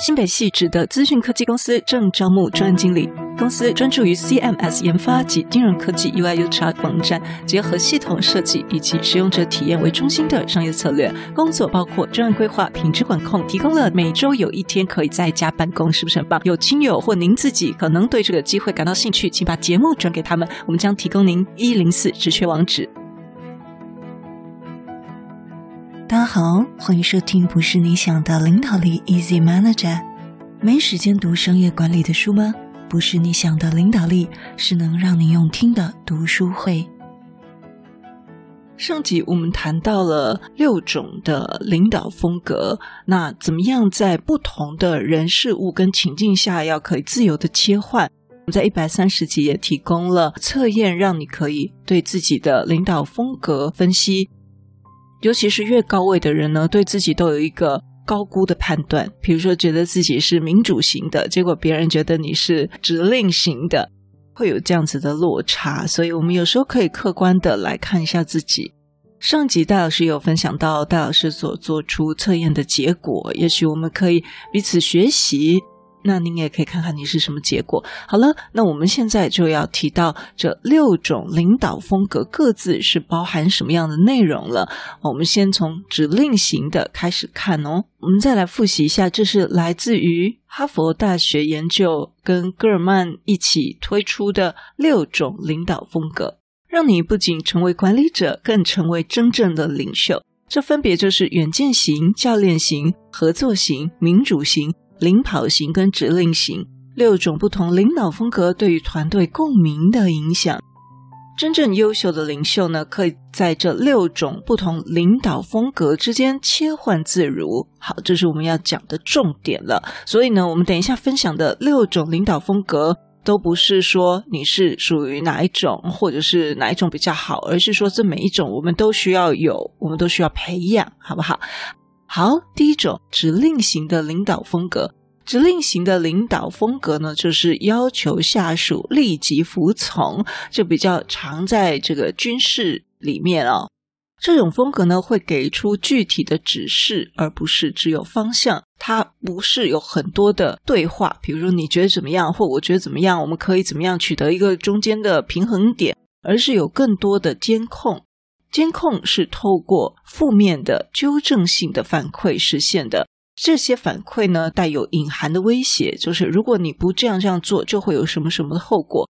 新北系指的资讯科技公司正招募专案经理，公司专注于 CMS 研发及金融科技 UI/UX 网站，结合系统设计以及使用者体验为中心的商业策略。工作包括专案规划、品质管控，提供了每周有一天可以在家办公，是不是很棒？有亲友或您自己可能对这个机会感到兴趣，请把节目转给他们，我们将提供您一零四职缺网址。好，欢迎收听《不是你想的领导力》，Easy Manager。没时间读商业管理的书吗？不是你想的领导力，是能让你用听的读书会。上集我们谈到了六种的领导风格，那怎么样在不同的人事物跟情境下，要可以自由的切换？我们在一百三十集也提供了测验，让你可以对自己的领导风格分析。尤其是越高位的人呢，对自己都有一个高估的判断。比如说，觉得自己是民主型的，结果别人觉得你是指令型的，会有这样子的落差。所以，我们有时候可以客观的来看一下自己。上集戴老师有分享到，戴老师所做出测验的结果，也许我们可以彼此学习。那您也可以看看你是什么结果。好了，那我们现在就要提到这六种领导风格各自是包含什么样的内容了。我们先从指令型的开始看哦。我们再来复习一下，这是来自于哈佛大学研究跟戈尔曼一起推出的六种领导风格，让你不仅成为管理者，更成为真正的领袖。这分别就是远见型、教练型、合作型、民主型。领跑型跟指令型六种不同领导风格对于团队共鸣的影响，真正优秀的领袖呢，可以在这六种不同领导风格之间切换自如。好，这是我们要讲的重点了。所以呢，我们等一下分享的六种领导风格，都不是说你是属于哪一种，或者是哪一种比较好，而是说这每一种我们都需要有，我们都需要培养，好不好？好，第一种指令型的领导风格，指令型的领导风格呢，就是要求下属立即服从，就比较常在这个军事里面哦。这种风格呢，会给出具体的指示，而不是只有方向。它不是有很多的对话，比如说你觉得怎么样，或我觉得怎么样，我们可以怎么样取得一个中间的平衡点，而是有更多的监控。监控是透过负面的纠正性的反馈实现的。这些反馈呢，带有隐含的威胁，就是如果你不这样这样做，就会有什么什么的后果。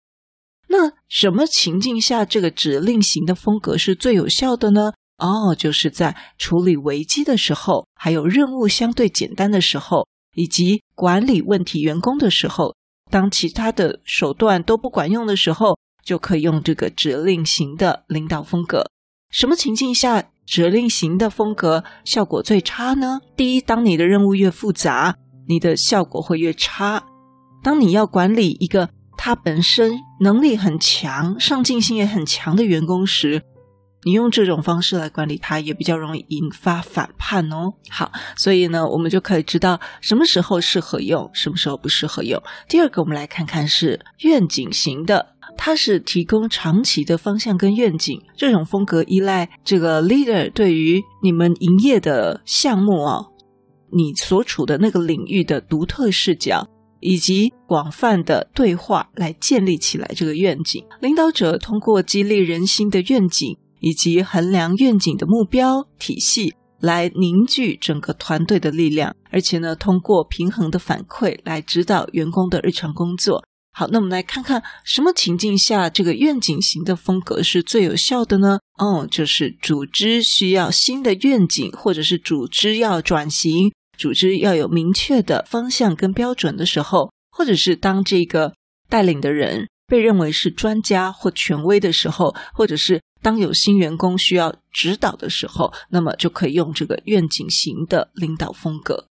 那什么情境下这个指令型的风格是最有效的呢？哦，就是在处理危机的时候，还有任务相对简单的时候，以及管理问题员工的时候，当其他的手段都不管用的时候，就可以用这个指令型的领导风格。什么情境下指令型的风格效果最差呢？第一，当你的任务越复杂，你的效果会越差。当你要管理一个他本身能力很强、上进心也很强的员工时，你用这种方式来管理他，也比较容易引发反叛哦。好，所以呢，我们就可以知道什么时候适合用，什么时候不适合用。第二个，我们来看看是愿景型的。它是提供长期的方向跟愿景，这种风格依赖这个 leader 对于你们营业的项目哦，你所处的那个领域的独特视角，以及广泛的对话来建立起来这个愿景。领导者通过激励人心的愿景，以及衡量愿景的目标体系，来凝聚整个团队的力量，而且呢，通过平衡的反馈来指导员工的日常工作。好，那我们来看看什么情境下这个愿景型的风格是最有效的呢？哦，就是组织需要新的愿景，或者是组织要转型，组织要有明确的方向跟标准的时候，或者是当这个带领的人被认为是专家或权威的时候，或者是当有新员工需要指导的时候，那么就可以用这个愿景型的领导风格。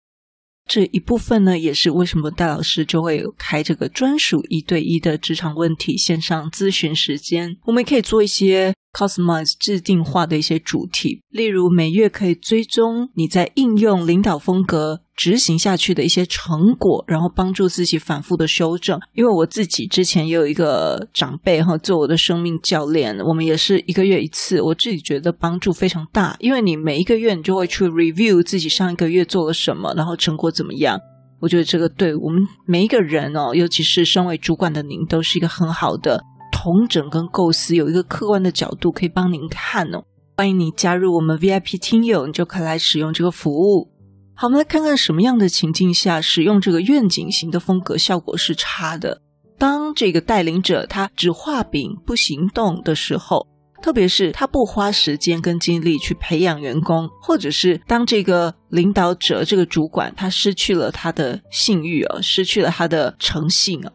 这一部分呢，也是为什么戴老师就会开这个专属一对一的职场问题线上咨询时间。我们也可以做一些 customize 制定化的一些主题，例如每月可以追踪你在应用领导风格执行下去的一些成果，然后帮助自己反复的修正。因为我自己之前也有一个长辈哈，做我的生命教练，我们也是一个月一次，我自己觉得帮助非常大。因为你每一个月你就会去 review 自己上一个月做了什么，然后成果怎么样。我觉得这个对我们每一个人哦，尤其是身为主管的您，都是一个很好的重整跟构思，有一个客观的角度可以帮您看哦。欢迎你加入我们 VIP 听友，你就可以来使用这个服务。好，我们来看看什么样的情境下使用这个愿景型的风格效果是差的。当这个带领者他只画饼不行动的时候。特别是他不花时间跟精力去培养员工，或者是当这个领导者、这个主管他失去了他的信誉啊，失去了他的诚信啊。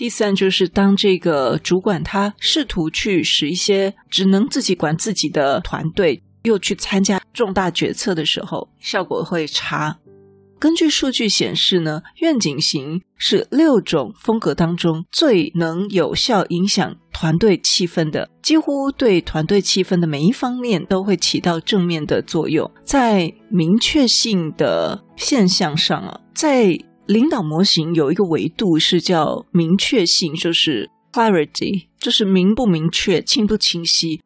第三就是当这个主管他试图去使一些只能自己管自己的团队，又去参加重大决策的时候，效果会差。根据数据显示呢，愿景型是六种风格当中最能有效影响团队气氛的，几乎对团队气氛的每一方面都会起到正面的作用。在明确性的现象上啊，在领导模型有一个维度是叫明确性，就是 clarity，就是明不明确、清不清晰。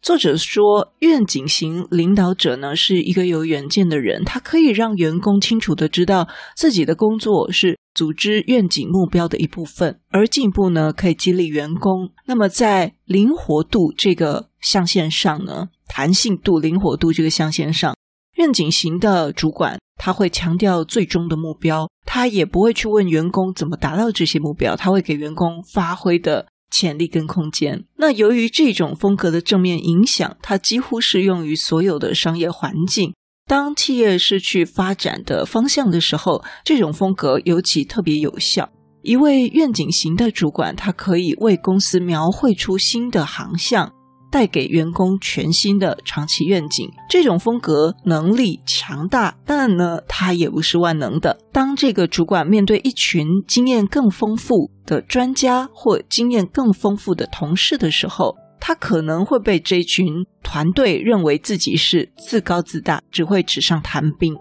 作者说，愿景型领导者呢是一个有远见的人，他可以让员工清楚地知道自己的工作是组织愿景目标的一部分，而进一步呢可以激励员工。那么在灵活度这个象限上呢，弹性度、灵活度这个象限上，愿景型的主管他会强调最终的目标，他也不会去问员工怎么达到这些目标，他会给员工发挥的。潜力跟空间。那由于这种风格的正面影响，它几乎适用于所有的商业环境。当企业失去发展的方向的时候，这种风格尤其特别有效。一位愿景型的主管，他可以为公司描绘出新的航向。带给员工全新的长期愿景，这种风格能力强大，但呢，它也不是万能的。当这个主管面对一群经验更丰富的专家或经验更丰富的同事的时候，他可能会被这群团队认为自己是自高自大，只会纸上谈兵。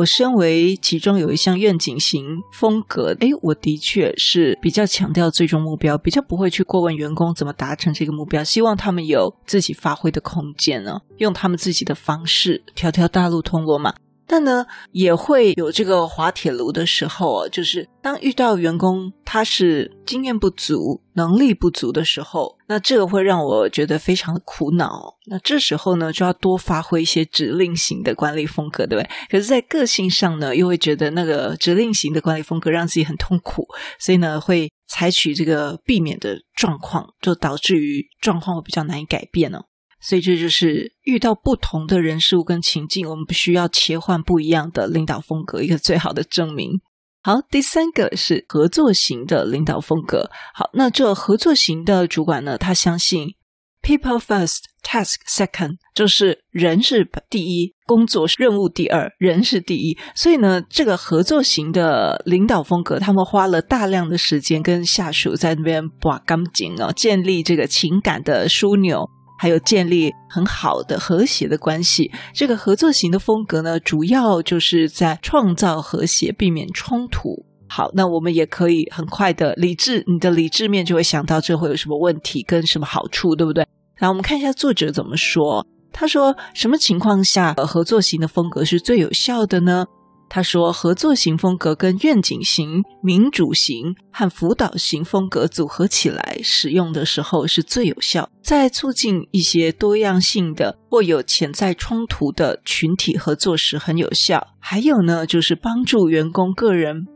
我身为其中有一项愿景型风格，哎，我的确是比较强调最终目标，比较不会去过问员工怎么达成这个目标，希望他们有自己发挥的空间呢，用他们自己的方式，条条大路通罗马。但呢，也会有这个滑铁卢的时候，就是当遇到员工他是经验不足、能力不足的时候，那这个会让我觉得非常的苦恼。那这时候呢，就要多发挥一些指令型的管理风格，对不对？可是，在个性上呢，又会觉得那个指令型的管理风格让自己很痛苦，所以呢，会采取这个避免的状况，就导致于状况会比较难以改变呢。所以这就是遇到不同的人事物跟情境，我们必须要切换不一样的领导风格，一个最好的证明。好，第三个是合作型的领导风格。好，那这合作型的主管呢，他相信 people first, task second，就是人是第一，工作是任务第二，人是第一。所以呢，这个合作型的领导风格，他们花了大量的时间跟下属在那边把钢筋哦，建立这个情感的枢纽。还有建立很好的和谐的关系，这个合作型的风格呢，主要就是在创造和谐，避免冲突。好，那我们也可以很快的理智，你的理智面就会想到这会有什么问题跟什么好处，对不对？来，我们看一下作者怎么说。他说，什么情况下合作型的风格是最有效的呢？他说，合作型风格跟愿景型、民主型和辅导型风格组合起来使用的时候是最有效，在促进一些多样性的或有潜在冲突的群体合作时很有效。还有呢，就是帮助员工个人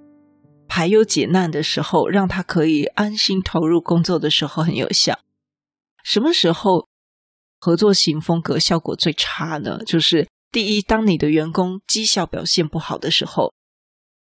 排忧解难的时候，让他可以安心投入工作的时候很有效。什么时候合作型风格效果最差呢？就是。第一，当你的员工绩效表现不好的时候，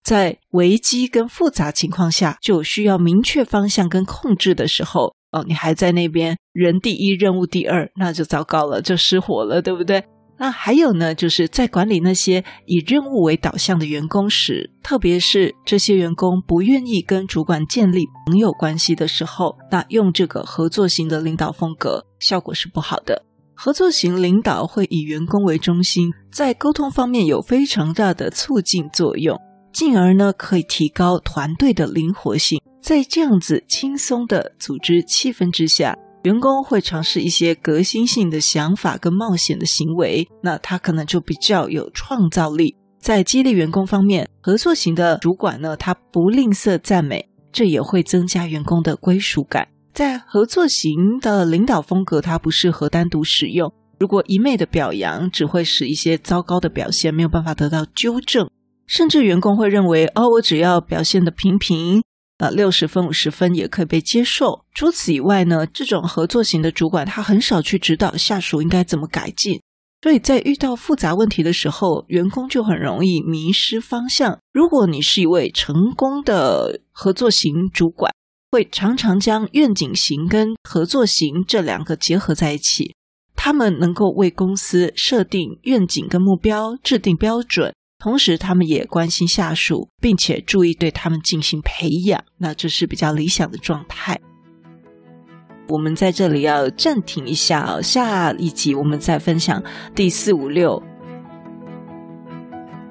在危机跟复杂情况下，就需要明确方向跟控制的时候，哦，你还在那边人第一，任务第二，那就糟糕了，就失火了，对不对？那还有呢，就是在管理那些以任务为导向的员工时，特别是这些员工不愿意跟主管建立朋友关系的时候，那用这个合作型的领导风格，效果是不好的。合作型领导会以员工为中心，在沟通方面有非常大的促进作用，进而呢可以提高团队的灵活性。在这样子轻松的组织气氛之下，员工会尝试一些革新性的想法跟冒险的行为，那他可能就比较有创造力。在激励员工方面，合作型的主管呢，他不吝啬赞美，这也会增加员工的归属感。在合作型的领导风格，它不适合单独使用。如果一味的表扬，只会使一些糟糕的表现没有办法得到纠正，甚至员工会认为，哦，我只要表现得平平，呃，六十分、五十分也可以被接受。除此以外呢，这种合作型的主管，他很少去指导下属应该怎么改进，所以在遇到复杂问题的时候，员工就很容易迷失方向。如果你是一位成功的合作型主管，会常常将愿景型跟合作型这两个结合在一起。他们能够为公司设定愿景跟目标，制定标准，同时他们也关心下属，并且注意对他们进行培养。那这是比较理想的状态。我们在这里要暂停一下，下一集我们再分享第四五六。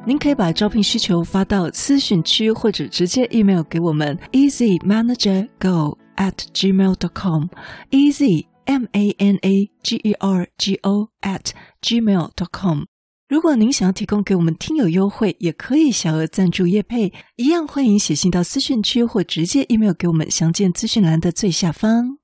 您可以把招聘需求发到资讯区，或者直接 email 给我们 easymanagergo at gmail dot com easy。m a n a g e r g o at gmail dot com。如果您想要提供给我们听友优惠，也可以小额赞助叶配，一样欢迎写信到私讯区或直接 email 给我们，详见资讯栏的最下方。